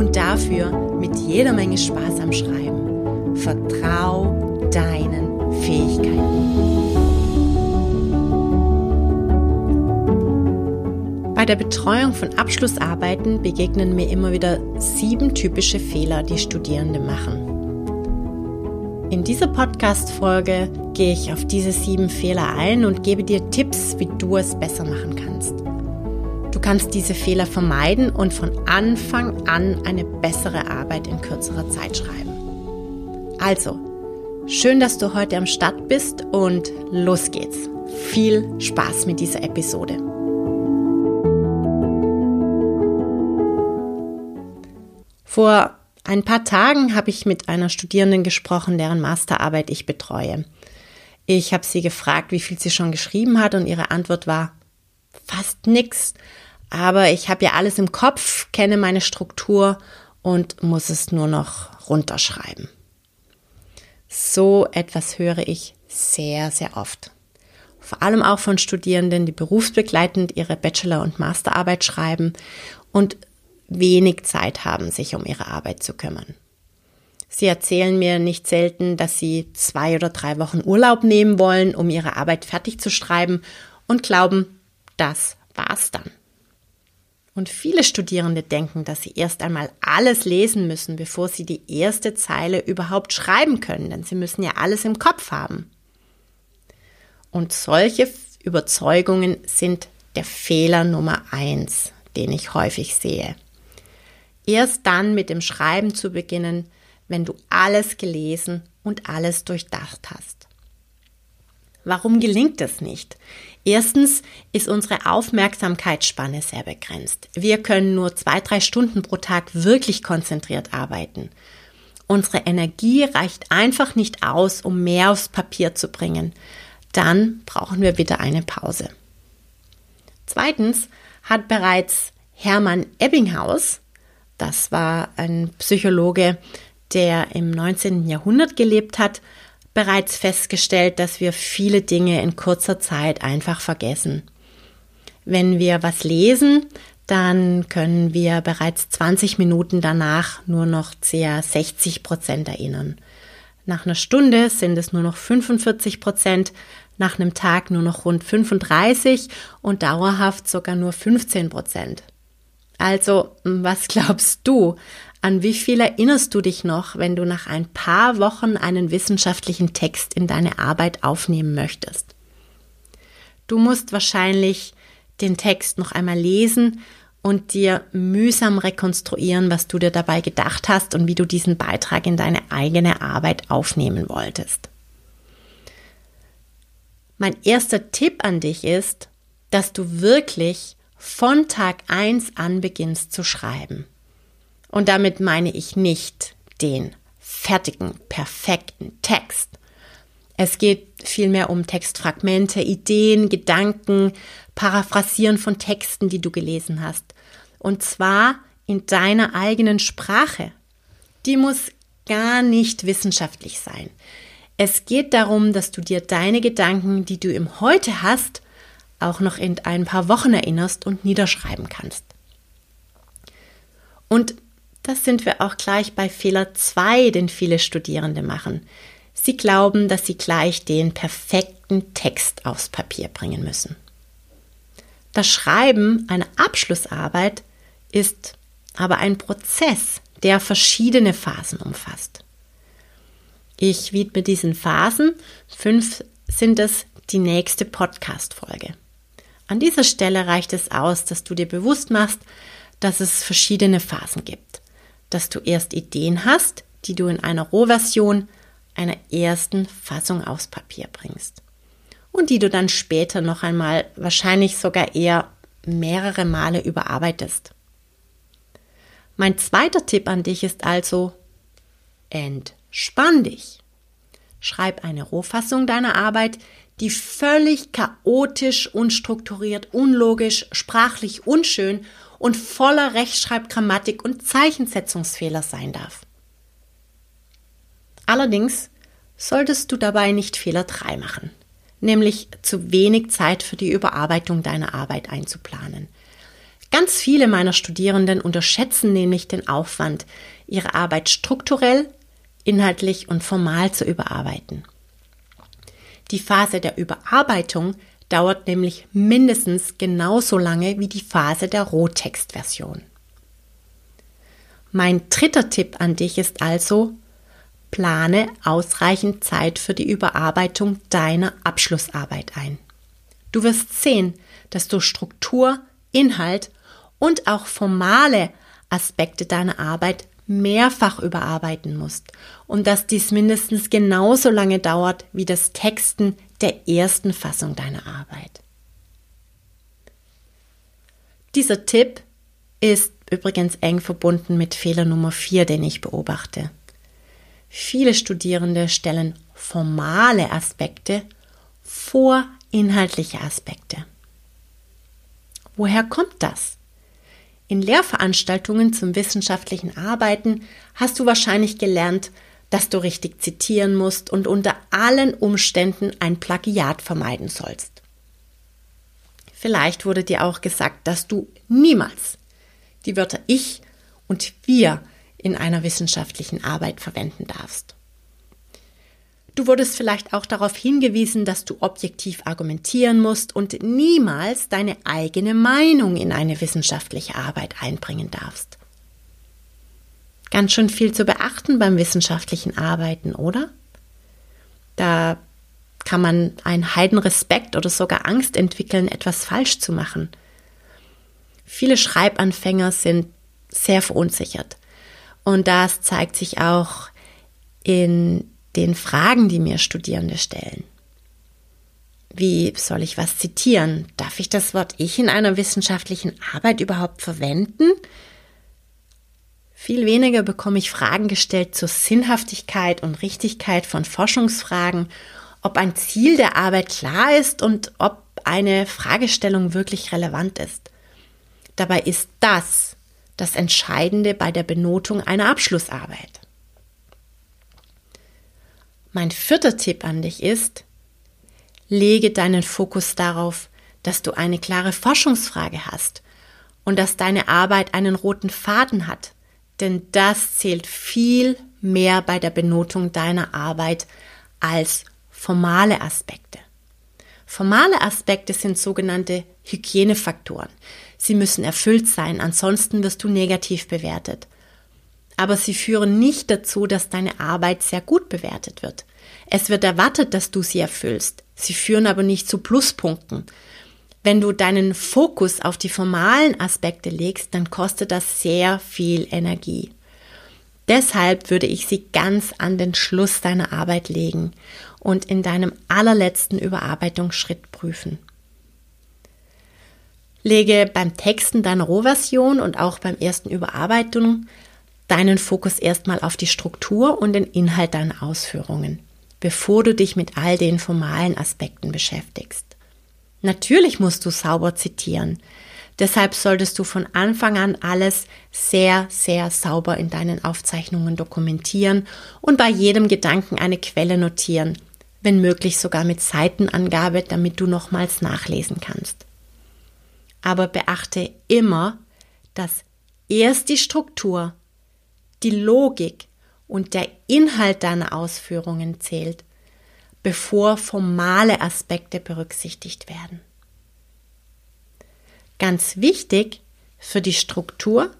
und dafür mit jeder Menge Spaß am Schreiben. Vertrau deinen Fähigkeiten. Bei der Betreuung von Abschlussarbeiten begegnen mir immer wieder sieben typische Fehler, die Studierende machen. In dieser Podcast-Folge gehe ich auf diese sieben Fehler ein und gebe dir Tipps, wie du es besser machen kannst. Kannst diese Fehler vermeiden und von Anfang an eine bessere Arbeit in kürzerer Zeit schreiben. Also, schön, dass du heute am Start bist und los geht's. Viel Spaß mit dieser Episode. Vor ein paar Tagen habe ich mit einer Studierenden gesprochen, deren Masterarbeit ich betreue. Ich habe sie gefragt, wie viel sie schon geschrieben hat und ihre Antwort war fast nichts aber ich habe ja alles im Kopf, kenne meine Struktur und muss es nur noch runterschreiben. So etwas höre ich sehr, sehr oft. Vor allem auch von Studierenden, die berufsbegleitend ihre Bachelor- und Masterarbeit schreiben und wenig Zeit haben, sich um ihre Arbeit zu kümmern. Sie erzählen mir nicht selten, dass sie zwei oder drei Wochen Urlaub nehmen wollen, um ihre Arbeit fertig zu schreiben und glauben, das war's dann. Und viele Studierende denken, dass sie erst einmal alles lesen müssen, bevor sie die erste Zeile überhaupt schreiben können, denn sie müssen ja alles im Kopf haben. Und solche Überzeugungen sind der Fehler Nummer eins, den ich häufig sehe. Erst dann mit dem Schreiben zu beginnen, wenn du alles gelesen und alles durchdacht hast. Warum gelingt es nicht? Erstens ist unsere Aufmerksamkeitsspanne sehr begrenzt. Wir können nur zwei, drei Stunden pro Tag wirklich konzentriert arbeiten. Unsere Energie reicht einfach nicht aus, um mehr aufs Papier zu bringen. Dann brauchen wir wieder eine Pause. Zweitens hat bereits Hermann Ebbinghaus, das war ein Psychologe, der im 19. Jahrhundert gelebt hat, bereits festgestellt, dass wir viele Dinge in kurzer Zeit einfach vergessen. Wenn wir was lesen, dann können wir bereits 20 Minuten danach nur noch ca. 60 Prozent erinnern. Nach einer Stunde sind es nur noch 45 Prozent, nach einem Tag nur noch rund 35 und dauerhaft sogar nur 15 Prozent. Also, was glaubst du? An wie viel erinnerst du dich noch, wenn du nach ein paar Wochen einen wissenschaftlichen Text in deine Arbeit aufnehmen möchtest? Du musst wahrscheinlich den Text noch einmal lesen und dir mühsam rekonstruieren, was du dir dabei gedacht hast und wie du diesen Beitrag in deine eigene Arbeit aufnehmen wolltest. Mein erster Tipp an dich ist, dass du wirklich von Tag 1 an beginnst zu schreiben. Und damit meine ich nicht den fertigen, perfekten Text. Es geht vielmehr um Textfragmente, Ideen, Gedanken, Paraphrasieren von Texten, die du gelesen hast. Und zwar in deiner eigenen Sprache. Die muss gar nicht wissenschaftlich sein. Es geht darum, dass du dir deine Gedanken, die du im Heute hast, auch noch in ein paar Wochen erinnerst und niederschreiben kannst. Und das sind wir auch gleich bei Fehler 2, den viele Studierende machen. Sie glauben, dass sie gleich den perfekten Text aufs Papier bringen müssen. Das Schreiben einer Abschlussarbeit ist aber ein Prozess, der verschiedene Phasen umfasst. Ich widme diesen Phasen, fünf sind es, die nächste Podcast-Folge. An dieser Stelle reicht es aus, dass du dir bewusst machst, dass es verschiedene Phasen gibt dass du erst Ideen hast, die du in einer Rohversion einer ersten Fassung aufs Papier bringst. Und die du dann später noch einmal, wahrscheinlich sogar eher mehrere Male überarbeitest. Mein zweiter Tipp an dich ist also, entspann dich. Schreib eine Rohfassung deiner Arbeit, die völlig chaotisch, unstrukturiert, unlogisch, sprachlich unschön und voller Rechtschreibgrammatik und Zeichensetzungsfehler sein darf. Allerdings solltest du dabei nicht Fehler 3 machen, nämlich zu wenig Zeit für die Überarbeitung deiner Arbeit einzuplanen. Ganz viele meiner Studierenden unterschätzen nämlich den Aufwand, ihre Arbeit strukturell, inhaltlich und formal zu überarbeiten. Die Phase der Überarbeitung dauert nämlich mindestens genauso lange wie die Phase der Rohtextversion. Mein dritter Tipp an dich ist also, plane ausreichend Zeit für die Überarbeitung deiner Abschlussarbeit ein. Du wirst sehen, dass du Struktur, Inhalt und auch formale Aspekte deiner Arbeit mehrfach überarbeiten musst und dass dies mindestens genauso lange dauert wie das Texten der ersten Fassung deiner Arbeit. Dieser Tipp ist übrigens eng verbunden mit Fehler Nummer 4, den ich beobachte. Viele Studierende stellen formale Aspekte vor inhaltliche Aspekte. Woher kommt das? In Lehrveranstaltungen zum wissenschaftlichen Arbeiten hast du wahrscheinlich gelernt, dass du richtig zitieren musst und unter allen Umständen ein Plagiat vermeiden sollst. Vielleicht wurde dir auch gesagt, dass du niemals die Wörter ich und wir in einer wissenschaftlichen Arbeit verwenden darfst. Du wurdest vielleicht auch darauf hingewiesen, dass du objektiv argumentieren musst und niemals deine eigene Meinung in eine wissenschaftliche Arbeit einbringen darfst. Ganz schön viel zu beachten beim wissenschaftlichen Arbeiten, oder? Da kann man einen Heidenrespekt oder sogar Angst entwickeln, etwas falsch zu machen. Viele Schreibanfänger sind sehr verunsichert. Und das zeigt sich auch in den Fragen, die mir Studierende stellen. Wie soll ich was zitieren? Darf ich das Wort ich in einer wissenschaftlichen Arbeit überhaupt verwenden? Viel weniger bekomme ich Fragen gestellt zur Sinnhaftigkeit und Richtigkeit von Forschungsfragen, ob ein Ziel der Arbeit klar ist und ob eine Fragestellung wirklich relevant ist. Dabei ist das das Entscheidende bei der Benotung einer Abschlussarbeit. Mein vierter Tipp an dich ist, lege deinen Fokus darauf, dass du eine klare Forschungsfrage hast und dass deine Arbeit einen roten Faden hat, denn das zählt viel mehr bei der Benotung deiner Arbeit als formale Aspekte. Formale Aspekte sind sogenannte Hygienefaktoren. Sie müssen erfüllt sein, ansonsten wirst du negativ bewertet aber sie führen nicht dazu, dass deine Arbeit sehr gut bewertet wird. Es wird erwartet, dass du sie erfüllst. Sie führen aber nicht zu Pluspunkten. Wenn du deinen Fokus auf die formalen Aspekte legst, dann kostet das sehr viel Energie. Deshalb würde ich sie ganz an den Schluss deiner Arbeit legen und in deinem allerletzten Überarbeitungsschritt prüfen. Lege beim Texten deiner Rohversion und auch beim ersten Überarbeitung deinen Fokus erstmal auf die Struktur und den Inhalt deiner Ausführungen, bevor du dich mit all den formalen Aspekten beschäftigst. Natürlich musst du sauber zitieren. Deshalb solltest du von Anfang an alles sehr, sehr sauber in deinen Aufzeichnungen dokumentieren und bei jedem Gedanken eine Quelle notieren, wenn möglich sogar mit Seitenangabe, damit du nochmals nachlesen kannst. Aber beachte immer, dass erst die Struktur die Logik und der Inhalt deiner Ausführungen zählt, bevor formale Aspekte berücksichtigt werden. Ganz wichtig für die Struktur,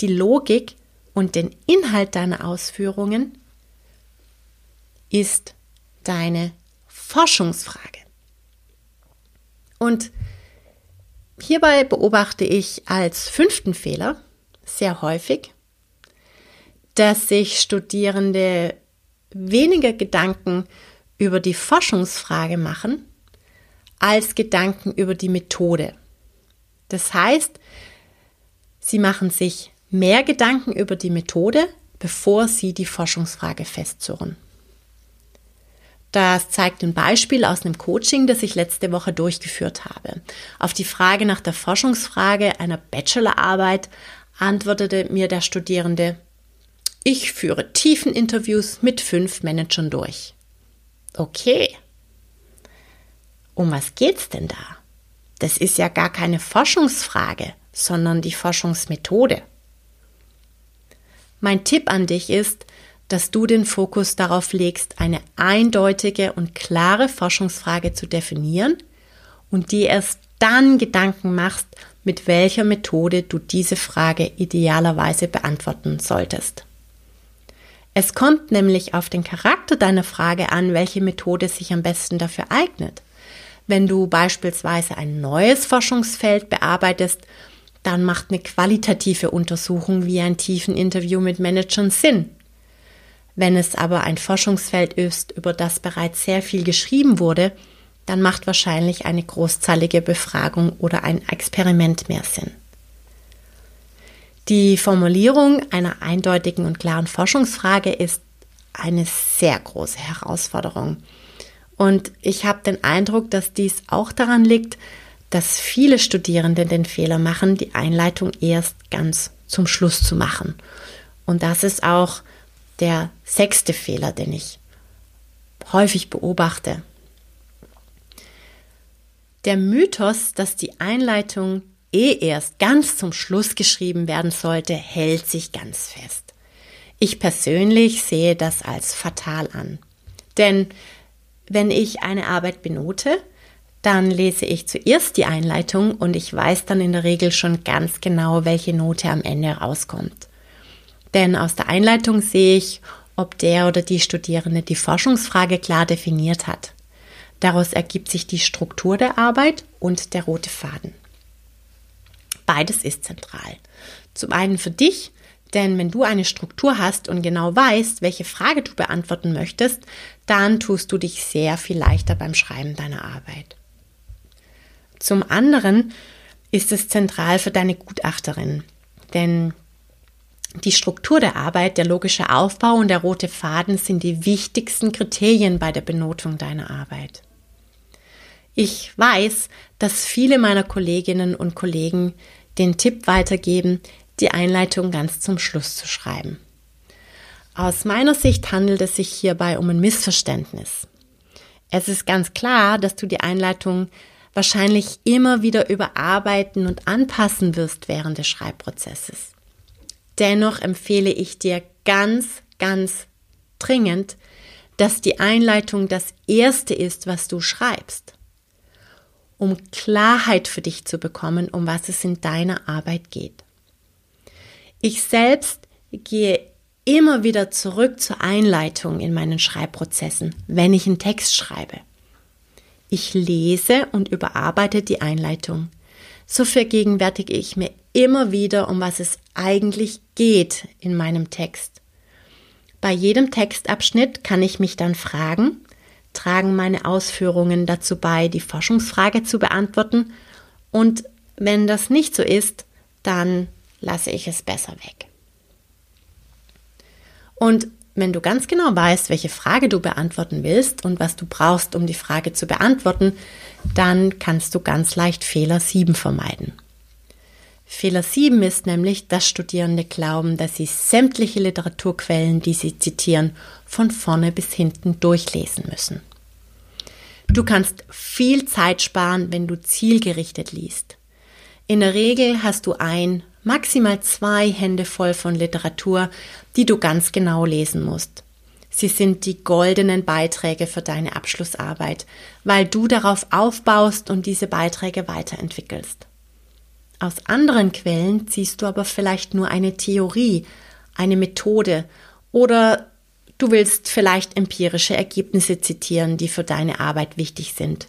die Logik und den Inhalt deiner Ausführungen ist deine Forschungsfrage. Und hierbei beobachte ich als fünften Fehler sehr häufig, dass sich Studierende weniger Gedanken über die Forschungsfrage machen, als Gedanken über die Methode. Das heißt, sie machen sich mehr Gedanken über die Methode, bevor sie die Forschungsfrage festzurren. Das zeigt ein Beispiel aus einem Coaching, das ich letzte Woche durchgeführt habe. Auf die Frage nach der Forschungsfrage einer Bachelorarbeit antwortete mir der Studierende, ich führe tiefen Interviews mit fünf Managern durch. Okay. Um was geht's denn da? Das ist ja gar keine Forschungsfrage, sondern die Forschungsmethode. Mein Tipp an dich ist, dass du den Fokus darauf legst, eine eindeutige und klare Forschungsfrage zu definieren und dir erst dann Gedanken machst, mit welcher Methode du diese Frage idealerweise beantworten solltest. Es kommt nämlich auf den Charakter deiner Frage an, welche Methode sich am besten dafür eignet. Wenn du beispielsweise ein neues Forschungsfeld bearbeitest, dann macht eine qualitative Untersuchung wie ein tiefen Interview mit Managern Sinn. Wenn es aber ein Forschungsfeld ist, über das bereits sehr viel geschrieben wurde, dann macht wahrscheinlich eine großzahlige Befragung oder ein Experiment mehr Sinn. Die Formulierung einer eindeutigen und klaren Forschungsfrage ist eine sehr große Herausforderung. Und ich habe den Eindruck, dass dies auch daran liegt, dass viele Studierende den Fehler machen, die Einleitung erst ganz zum Schluss zu machen. Und das ist auch der sechste Fehler, den ich häufig beobachte. Der Mythos, dass die Einleitung eh erst ganz zum Schluss geschrieben werden sollte, hält sich ganz fest. Ich persönlich sehe das als fatal an. Denn wenn ich eine Arbeit benote, dann lese ich zuerst die Einleitung und ich weiß dann in der Regel schon ganz genau, welche Note am Ende rauskommt. Denn aus der Einleitung sehe ich, ob der oder die Studierende die Forschungsfrage klar definiert hat. Daraus ergibt sich die Struktur der Arbeit und der rote Faden. Beides ist zentral. Zum einen für dich, denn wenn du eine Struktur hast und genau weißt, welche Frage du beantworten möchtest, dann tust du dich sehr viel leichter beim Schreiben deiner Arbeit. Zum anderen ist es zentral für deine Gutachterin, denn die Struktur der Arbeit, der logische Aufbau und der rote Faden sind die wichtigsten Kriterien bei der Benotung deiner Arbeit. Ich weiß, dass viele meiner Kolleginnen und Kollegen den Tipp weitergeben, die Einleitung ganz zum Schluss zu schreiben. Aus meiner Sicht handelt es sich hierbei um ein Missverständnis. Es ist ganz klar, dass du die Einleitung wahrscheinlich immer wieder überarbeiten und anpassen wirst während des Schreibprozesses. Dennoch empfehle ich dir ganz, ganz dringend, dass die Einleitung das Erste ist, was du schreibst, um Klarheit für dich zu bekommen, um was es in deiner Arbeit geht. Ich selbst gehe immer wieder zurück zur Einleitung in meinen Schreibprozessen, wenn ich einen Text schreibe. Ich lese und überarbeite die Einleitung. So vergegenwärtige ich mir immer wieder, um was es eigentlich geht in meinem Text. Bei jedem Textabschnitt kann ich mich dann fragen, tragen meine Ausführungen dazu bei, die Forschungsfrage zu beantworten? Und wenn das nicht so ist, dann lasse ich es besser weg. Und wenn du ganz genau weißt, welche Frage du beantworten willst und was du brauchst, um die Frage zu beantworten, dann kannst du ganz leicht Fehler 7 vermeiden. Fehler 7 ist nämlich, dass Studierende glauben, dass sie sämtliche Literaturquellen, die sie zitieren, von vorne bis hinten durchlesen müssen. Du kannst viel Zeit sparen, wenn du zielgerichtet liest. In der Regel hast du ein, maximal zwei Hände voll von Literatur, die du ganz genau lesen musst. Sie sind die goldenen Beiträge für deine Abschlussarbeit, weil du darauf aufbaust und diese Beiträge weiterentwickelst. Aus anderen Quellen ziehst du aber vielleicht nur eine Theorie, eine Methode oder du willst vielleicht empirische Ergebnisse zitieren, die für deine Arbeit wichtig sind.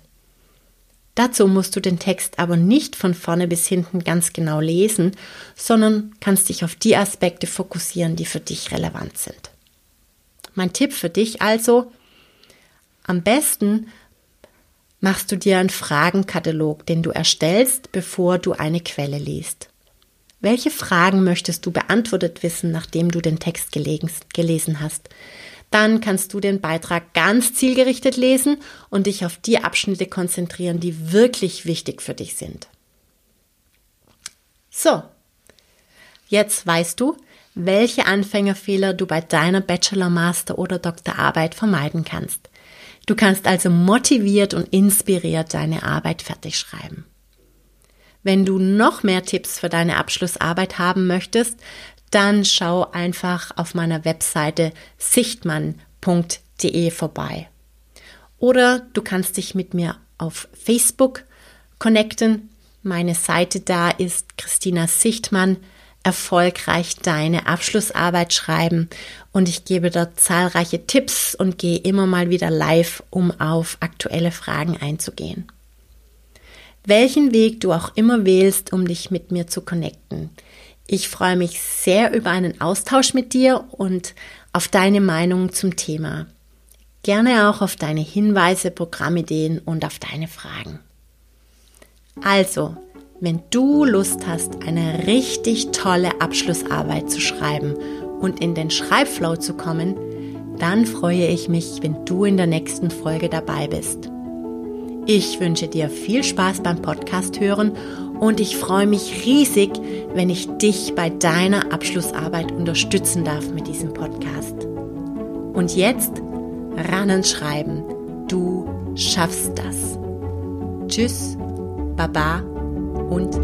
Dazu musst du den Text aber nicht von vorne bis hinten ganz genau lesen, sondern kannst dich auf die Aspekte fokussieren, die für dich relevant sind. Mein Tipp für dich also, am besten machst du dir einen Fragenkatalog, den du erstellst, bevor du eine Quelle liest. Welche Fragen möchtest du beantwortet wissen, nachdem du den Text gelesen hast? Dann kannst du den Beitrag ganz zielgerichtet lesen und dich auf die Abschnitte konzentrieren, die wirklich wichtig für dich sind. So, jetzt weißt du, welche Anfängerfehler du bei deiner Bachelor, Master oder Doktorarbeit vermeiden kannst. Du kannst also motiviert und inspiriert deine Arbeit fertig schreiben. Wenn du noch mehr Tipps für deine Abschlussarbeit haben möchtest, dann schau einfach auf meiner Webseite sichtmann.de vorbei. Oder du kannst dich mit mir auf Facebook connecten. Meine Seite da ist Christina Sichtmann erfolgreich deine Abschlussarbeit schreiben und ich gebe dort zahlreiche Tipps und gehe immer mal wieder live, um auf aktuelle Fragen einzugehen. Welchen Weg du auch immer wählst, um dich mit mir zu connecten. Ich freue mich sehr über einen Austausch mit dir und auf deine Meinung zum Thema. Gerne auch auf deine Hinweise, Programmideen und auf deine Fragen. Also, wenn du Lust hast, eine richtig tolle Abschlussarbeit zu schreiben und in den Schreibflow zu kommen, dann freue ich mich, wenn du in der nächsten Folge dabei bist. Ich wünsche dir viel Spaß beim Podcast hören und ich freue mich riesig, wenn ich dich bei deiner Abschlussarbeit unterstützen darf mit diesem Podcast. Und jetzt ran und schreiben. Du schaffst das. Tschüss, Baba und.